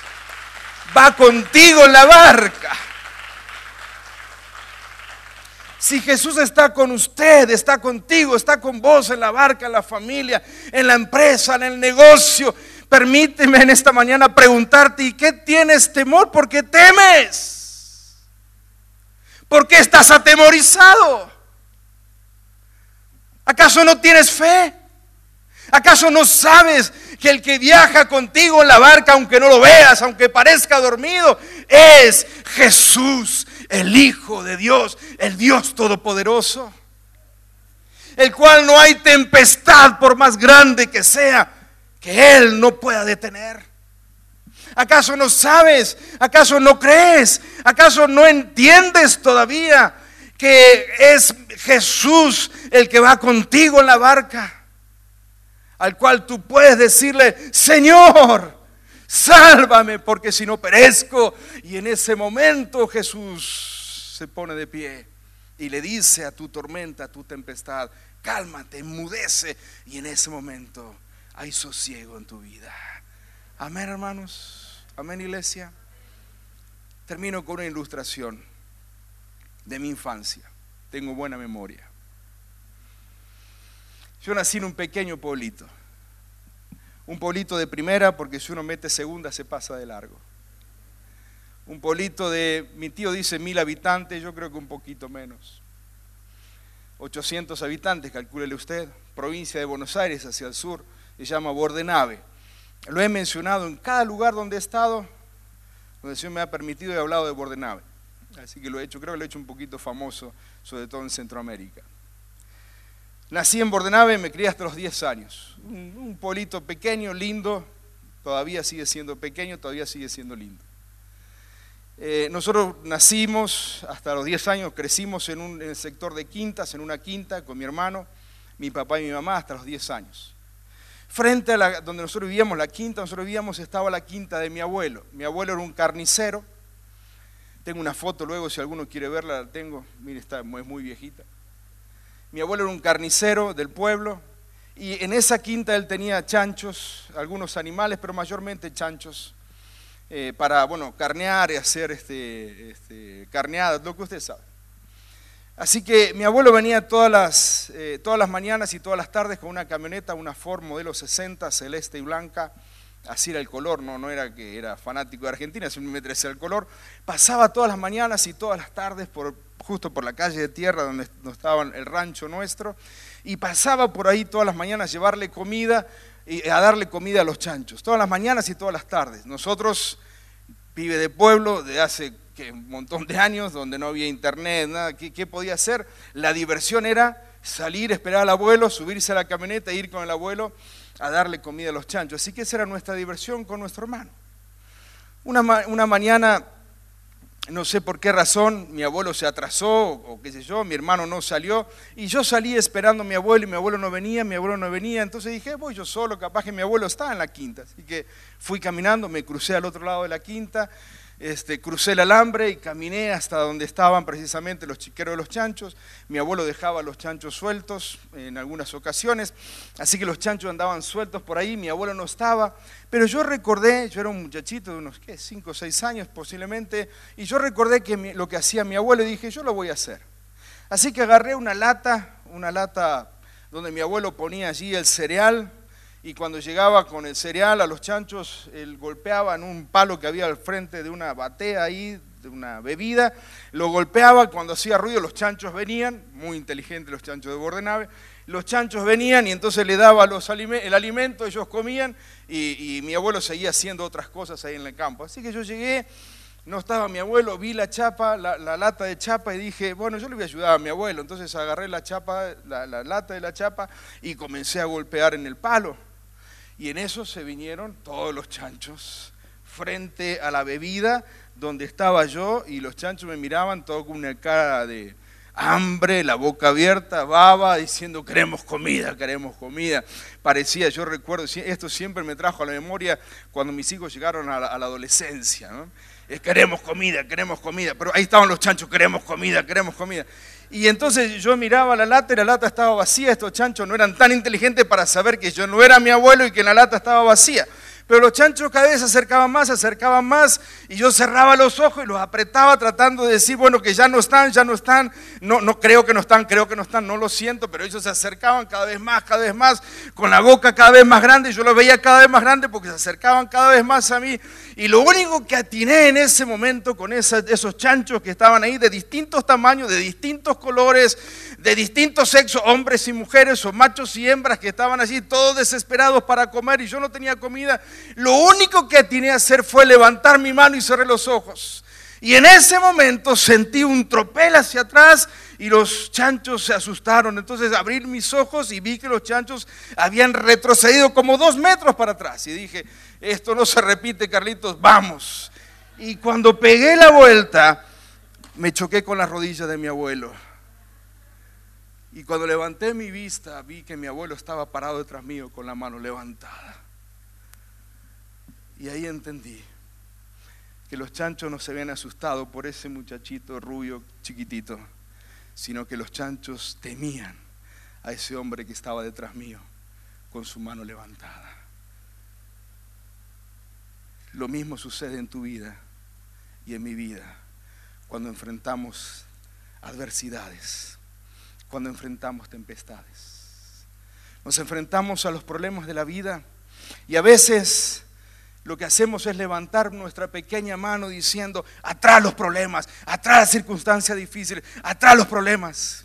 va contigo en la barca, si Jesús está con usted, está contigo, está con vos en la barca, en la familia, en la empresa, en el negocio, permíteme en esta mañana preguntarte, ¿y qué tienes temor? ¿Por qué temes? ¿Por qué estás atemorizado? ¿Acaso no tienes fe? ¿Acaso no sabes que el que viaja contigo en la barca, aunque no lo veas, aunque parezca dormido, es Jesús, el Hijo de Dios, el Dios Todopoderoso? El cual no hay tempestad, por más grande que sea, que Él no pueda detener. ¿Acaso no sabes? ¿Acaso no crees? ¿Acaso no entiendes todavía que es Jesús el que va contigo en la barca? Al cual tú puedes decirle, Señor, sálvame porque si no perezco. Y en ese momento Jesús se pone de pie y le dice a tu tormenta, a tu tempestad, cálmate, enmudece. Y en ese momento hay sosiego en tu vida. Amén, hermanos. Amén, iglesia. Termino con una ilustración de mi infancia. Tengo buena memoria. Yo nací en un pequeño pueblito. Un pueblito de primera porque si uno mete segunda se pasa de largo. Un pueblito de, mi tío dice mil habitantes, yo creo que un poquito menos. 800 habitantes, calcúlele usted. Provincia de Buenos Aires hacia el sur, se llama Bordenave. Lo he mencionado en cada lugar donde he estado, donde el Señor me ha permitido he hablado de Bordenave. Así que lo he hecho, creo que lo he hecho un poquito famoso, sobre todo en Centroamérica. Nací en Bordenave, me crié hasta los 10 años. Un, pueblito pequeño, lindo, todavía sigue siendo pequeño, todavía sigue siendo lindo. Eh, nosotros nacimos hasta los 10 años, crecimos en, un, el sector de quintas, en una quinta con mi hermano, mi papá y mi mamá hasta los 10 años. Frente a la, donde nosotros vivíamos, la quinta, nosotros vivíamos, estaba la quinta de mi abuelo. Mi abuelo era un carnicero. Tengo una foto luego, si alguno quiere verla, la tengo. Mire, está, es muy viejita. Mi abuelo era un carnicero del pueblo y en esa quinta él tenía chanchos, algunos animales, pero mayormente chanchos, eh, para, bueno, carnear y hacer este, este, carneadas, lo que usted sabe. Así que mi abuelo venía todas las, eh, todas las mañanas y todas las tardes con una camioneta, una Ford modelo 60, celeste y blanca, así era el color, no, no era que era fanático de Argentina, simplemente era el color. Pasaba todas las mañanas y todas las tardes por, justo por la calle de tierra donde, estaba el rancho nuestro, y pasaba por ahí todas las mañanas llevarle comida a darle comida a los chanchos, todas las mañanas y todas las tardes. Nosotros, vive de pueblo, de hace que un montón de años, donde no había internet, nada, ¿qué, qué podía hacer? La diversión era salir, esperar al abuelo, subirse a la camioneta e ir con el abuelo a darle comida a los chanchos. Así que esa era nuestra diversión con nuestro hermano. Una, una mañana, no sé por qué razón, mi abuelo se atrasó o qué sé yo, mi hermano no salió y yo salí esperando a mi abuelo y mi abuelo no venía, mi abuelo no venía, entonces dije, voy yo solo, capaz que mi abuelo está en la quinta. Así que fui caminando, me crucé al otro lado de la quinta, este, crucé el alambre y caminé hasta donde estaban precisamente los chiqueros de los chanchos. Mi abuelo dejaba los chanchos sueltos en algunas ocasiones, así que los chanchos andaban sueltos por ahí, mi abuelo no estaba. Pero yo recordé, yo era un muchachito de unos, ¿qué? 5 o 6 años posiblemente, y yo recordé que lo que hacía mi abuelo y dije, yo lo voy a hacer. Así que agarré una lata, una lata donde mi abuelo ponía allí el cereal, y cuando llegaba con el cereal a los chanchos, él golpeaba en un palo que había al frente de una batea ahí, de una bebida, lo golpeaba, cuando hacía ruido los chanchos venían, muy inteligentes los chanchos de Bordenave, los chanchos venían y entonces le daba el alimento, ellos comían y, mi abuelo seguía haciendo otras cosas ahí en el campo. Así que yo llegué, no estaba mi abuelo, vi la chapa, la, la lata de chapa y dije, bueno, yo le voy a ayudar a mi abuelo. Entonces agarré la chapa, la lata de la chapa y comencé a golpear en el palo. Y en eso se vinieron todos los chanchos frente a la bebida donde estaba yo y los chanchos me miraban todo con una cara de hambre, la boca abierta, baba, diciendo queremos comida, queremos comida. Parecía, yo recuerdo, esto siempre me trajo a la memoria cuando mis hijos llegaron a la, adolescencia. Es, queremos comida, queremos comida, pero ahí estaban los chanchos, queremos comida, queremos comida. Y entonces yo miraba la lata y la lata estaba vacía. Estos chanchos no eran tan inteligentes para saber que yo no era mi abuelo y que la lata estaba vacía. Pero los chanchos cada vez se acercaban más, se acercaban más, y yo cerraba los ojos y los apretaba tratando de decir, bueno, que ya no están, ya no están, no, no creo que no están, creo que no están, no lo siento, pero ellos se acercaban cada vez más, cada vez más, con la boca cada vez más grande, y yo los veía cada vez más grande porque se acercaban cada vez más a mí. Y lo único que atiné en ese momento con esos chanchos que estaban ahí de distintos tamaños, de distintos colores, de distintos sexos, hombres y mujeres, o machos y hembras que estaban allí todos desesperados para comer y yo no tenía comida, lo único que atiné a hacer fue levantar mi mano y cerré los ojos. Y en ese momento sentí un tropel hacia atrás y los chanchos se asustaron. Entonces abrí mis ojos y vi que los chanchos habían retrocedido como dos metros para atrás. Y dije, esto no se repite, Carlitos, vamos. Y cuando pegué la vuelta, me choqué con las rodillas de mi abuelo. Y cuando levanté mi vista, vi que mi abuelo estaba parado detrás mío con la mano levantada. Y ahí entendí que los chanchos no se habían asustado por ese muchachito rubio chiquitito, sino que los chanchos temían a ese hombre que estaba detrás mío con su mano levantada. Lo mismo sucede en tu vida y en mi vida cuando enfrentamos adversidades, cuando enfrentamos tempestades. Nos enfrentamos a los problemas de la vida y a veces lo que hacemos es levantar nuestra pequeña mano diciendo, atrás los problemas, atrás las circunstancias difíciles, atrás los problemas.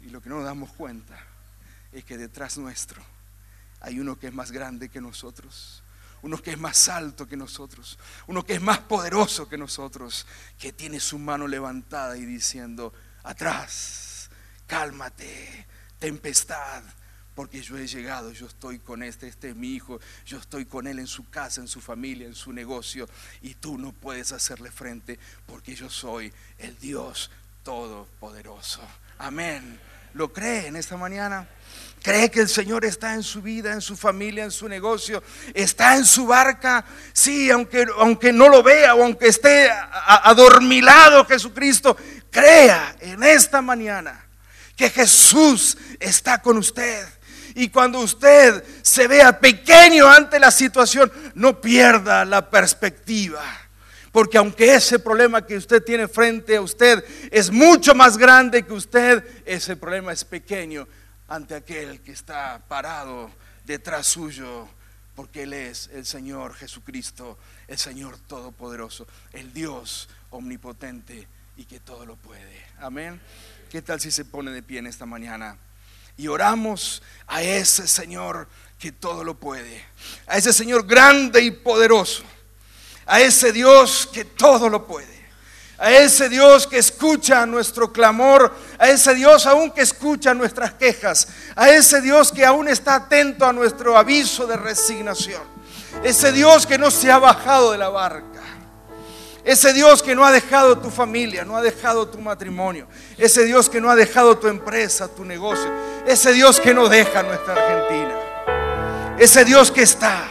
Y lo que no nos damos cuenta es que detrás nuestro hay uno que es más grande que nosotros, uno que es más alto que nosotros, uno que es más poderoso que nosotros, que tiene su mano levantada y diciendo, atrás, cálmate, tempestad, porque yo he llegado, yo estoy con este, este es mi hijo, yo estoy con él en su casa, en su familia, en su negocio, y tú no puedes hacerle frente porque yo soy el Dios Todopoderoso. Amén. ¿Lo cree en esta mañana? ¿Cree que el Señor está en su vida, en su familia, en su negocio? ¿Está en su barca? Sí, aunque, aunque no lo vea o aunque esté adormilado Jesucristo, crea en esta mañana que Jesús está con usted. Y cuando usted se vea pequeño ante la situación, no pierda la perspectiva. Porque aunque ese problema que usted tiene frente a usted es mucho más grande que usted, ese problema es pequeño ante aquel que está parado detrás suyo. Porque Él es el Señor Jesucristo, el Señor Todopoderoso, el Dios omnipotente y que todo lo puede. Amén. ¿Qué tal si se pone de pie en esta mañana? Y oramos a ese Señor que todo lo puede, a ese Señor grande y poderoso, a ese Dios que todo lo puede, a ese Dios que escucha nuestro clamor, a ese Dios aún que escucha nuestras quejas, a ese Dios que aún está atento a nuestro aviso de resignación, ese Dios que no se ha bajado de la barca. Ese Dios que no ha dejado tu familia, no ha dejado tu matrimonio. Ese Dios que no ha dejado tu empresa, tu negocio. Ese Dios que no deja nuestra Argentina. Ese Dios que está.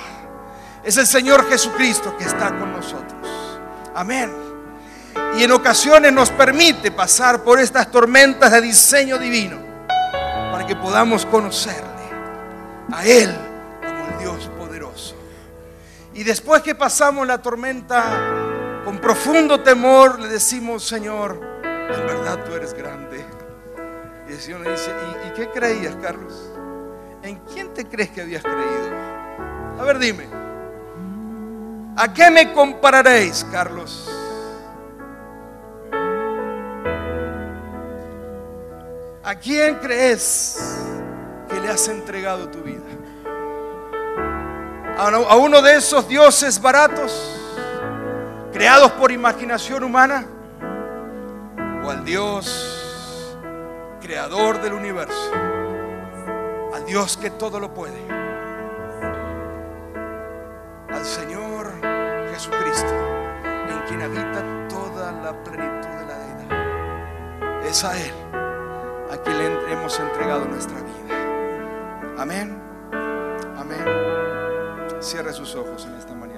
Es el Señor Jesucristo que está con nosotros. Amén. Y en ocasiones nos permite pasar por estas tormentas de diseño divino para que podamos conocerle a Él como el Dios poderoso. Y después que pasamos la tormenta con profundo temor le decimos, Señor, en verdad tú eres grande. Y el Señor le dice, ¿y, qué creías, Carlos? ¿En quién te crees que habías creído? A ver, dime. ¿A qué me compararéis, Carlos? ¿A quién crees que le has entregado tu vida? ¿A uno- a uno de esos dioses baratos? Creados por imaginación humana o al Dios creador del universo, al Dios que todo lo puede, al Señor Jesucristo, en quien habita toda la plenitud de la deidad. Es a Él a quien le hemos entregado nuestra vida. Amén. Amén. Cierre sus ojos en esta mañana.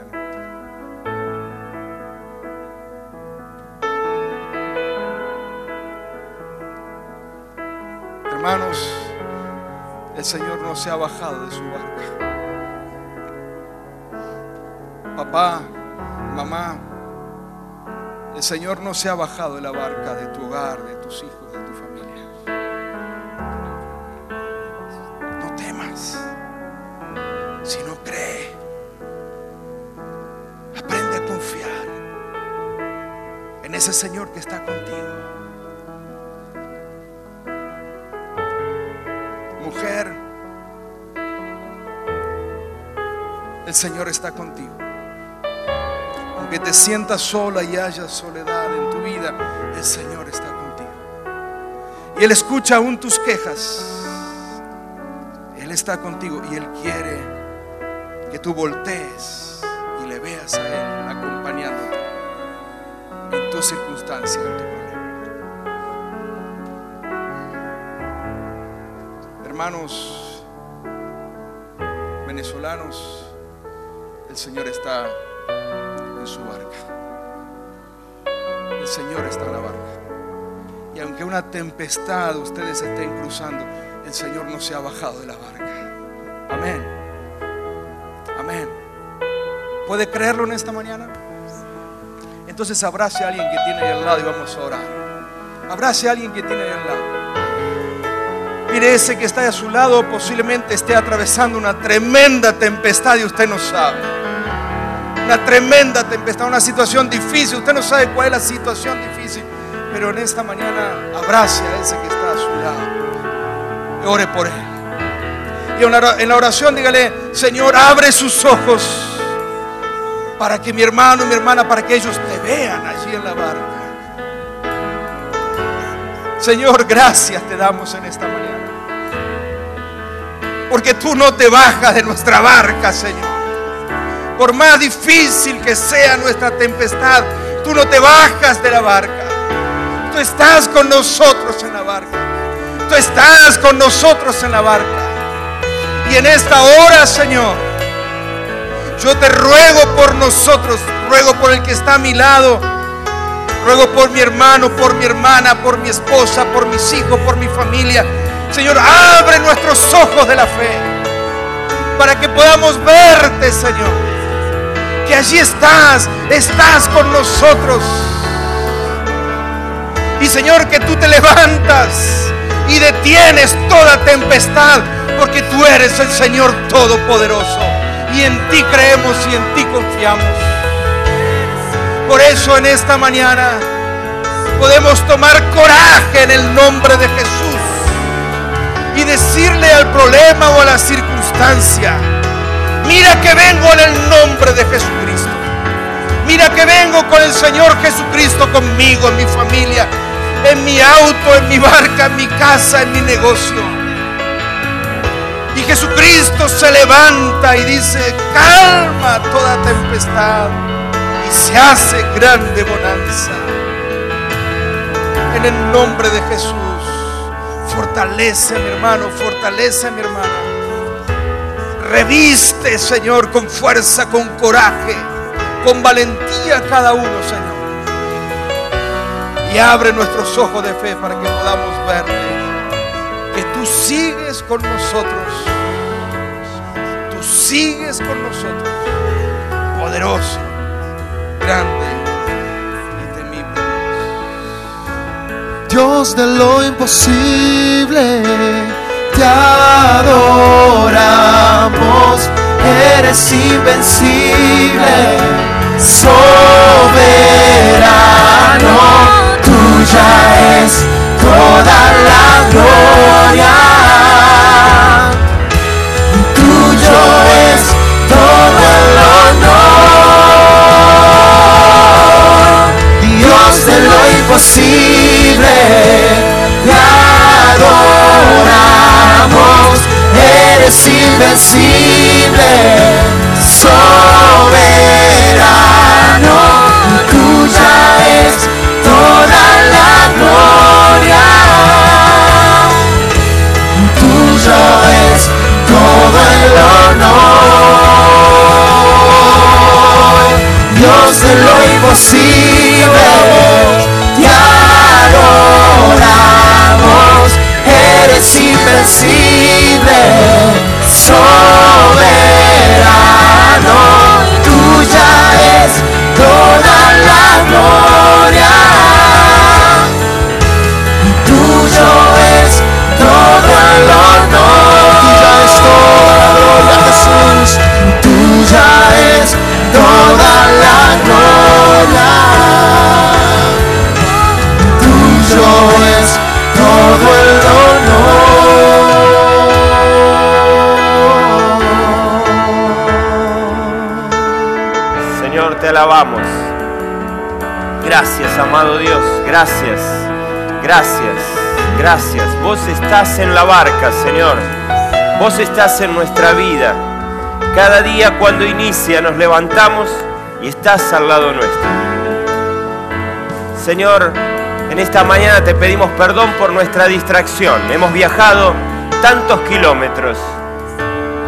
Hermanos, el Señor no se ha bajado de su barca. Papá, mamá, el Señor no se ha bajado de la barca de tu hogar, de tus hijos, de tu familia. No temas, sino cree. Aprende a confiar en ese Señor que está contigo. El Señor está contigo. Aunque te sientas sola y haya soledad en tu vida, el Señor está contigo. Y Él escucha aún tus quejas. Él está contigo y Él quiere que tú voltees y le veas a Él acompañándote en tu circunstancia, en tu problema. hermanos venezolanos, el Señor está en su barca. El Señor está en la barca. Y aunque una tempestad ustedes estén cruzando, el Señor no se ha bajado de la barca. Amén. Amén. ¿Puede creerlo en esta mañana? Entonces abrace a alguien que tiene ahí al lado y vamos a orar. Abrace a alguien que tiene ahí al lado. Mire, ese que está a su lado posiblemente esté atravesando una tremenda tempestad y usted no sabe. Una tremenda tempestad, una situación difícil. Usted no sabe cuál es la situación difícil. Pero en esta mañana abrace a ese que está a su lado. Ore por él. Y en la oración dígale, Señor, abre sus ojos para que mi hermano y mi hermana, para que ellos te vean allí en la barca. Señor, gracias te damos en esta mañana. Porque tú no te bajas de nuestra barca, Señor. Por más difícil que sea nuestra tempestad, tú no te bajas de la barca. Tú estás con nosotros en la barca. Tú estás con nosotros en la barca. Y en esta hora, Señor, yo te ruego por nosotros, ruego por el que está a mi lado, ruego por mi hermano, por mi hermana, por mi esposa, por mis hijos, por mi familia. Señor, abre nuestros ojos de la fe para que podamos verte, Señor. Que allí estás, estás con nosotros. Y Señor, que tú te levantas y detienes toda tempestad, porque tú eres el Señor Todopoderoso. Y en ti creemos y en ti confiamos. Por eso en esta mañana podemos tomar coraje en el nombre de Jesús y decirle al problema o a la circunstancia, mira que vengo en el nombre de Jesucristo. Mira que vengo con el Señor Jesucristo conmigo, en mi familia, en mi auto, en mi barca, en mi casa, en mi negocio. Y Jesucristo se levanta y dice, calma toda tempestad. Y se hace grande bonanza. En el nombre de Jesús, fortalece mi hermano, fortalece mi hermana. Reviste, Señor, con fuerza, con coraje, con valentía cada uno, Señor. Y abre nuestros ojos de fe para que podamos verte. Que tú sigues con nosotros. Tú sigues con nosotros. Poderoso, grande Dios de lo imposible, te adoramos, eres invencible, soberano, tuya es toda la gloria, tuyo es todo el honor. Dios de lo imposible, invencible, estás en la barca, Señor. Vos estás en nuestra vida. Cada día cuando inicia nos levantamos y estás al lado nuestro. Señor, en esta mañana te pedimos perdón por nuestra distracción. Hemos viajado tantos kilómetros,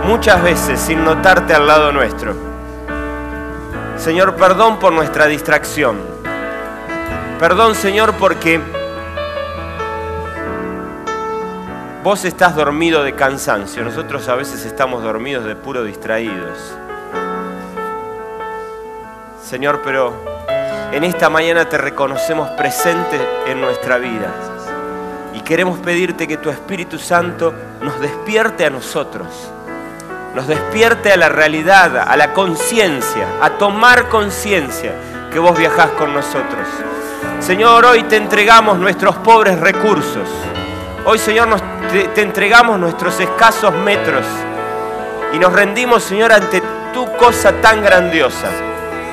muchas veces sin notarte al lado nuestro. Señor, perdón por nuestra distracción. Perdón, Señor, porque vos estás dormido de cansancio. Nosotros a veces estamos dormidos de puro distraídos. Señor, pero en esta mañana te reconocemos presente en nuestra vida. Y queremos pedirte que tu Espíritu Santo nos despierte a nosotros. Nos despierte a la realidad, a la conciencia, a tomar conciencia que vos viajás con nosotros. Señor, hoy te entregamos nuestros pobres recursos. Hoy, Señor, nos, te, te entregamos nuestros escasos metros. Y nos rendimos, Señor, ante tu cosa tan grandiosa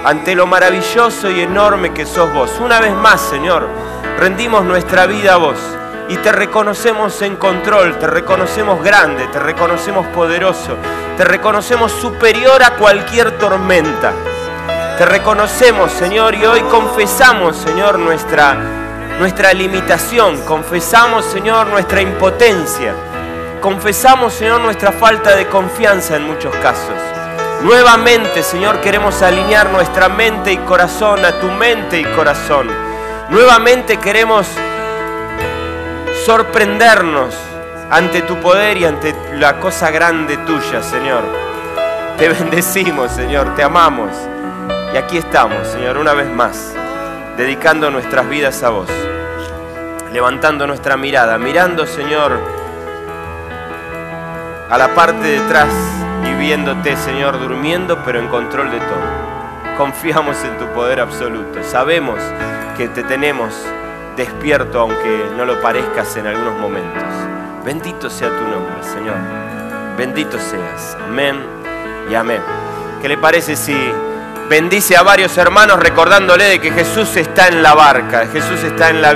ante lo maravilloso y enorme que sos vos. Una vez más, Señor, rendimos nuestra vida a vos y te reconocemos en control, te reconocemos grande, te reconocemos poderoso, te reconocemos superior a cualquier tormenta. Te reconocemos, Señor, y hoy confesamos, Señor, nuestra, nuestra limitación, confesamos, Señor, nuestra impotencia, confesamos, Señor, nuestra falta de confianza en muchos casos. Nuevamente, Señor, queremos alinear nuestra mente y corazón a tu mente y corazón. Nuevamente queremos sorprendernos ante tu poder y ante la cosa grande tuya, Señor. Te bendecimos, Señor, te amamos. Y aquí estamos, Señor, una vez más, dedicando nuestras vidas a vos, levantando nuestra mirada, mirando, Señor, a la parte de atrás y viéndote, Señor, durmiendo, pero en control de todo. Confiamos en tu poder absoluto. Sabemos que te tenemos despierto, aunque no lo parezcas en algunos momentos. Bendito sea tu nombre, Señor. Bendito seas. Amén y amén. ¿Qué le parece si bendice a varios hermanos recordándole de que Jesús está en la barca, Jesús está en la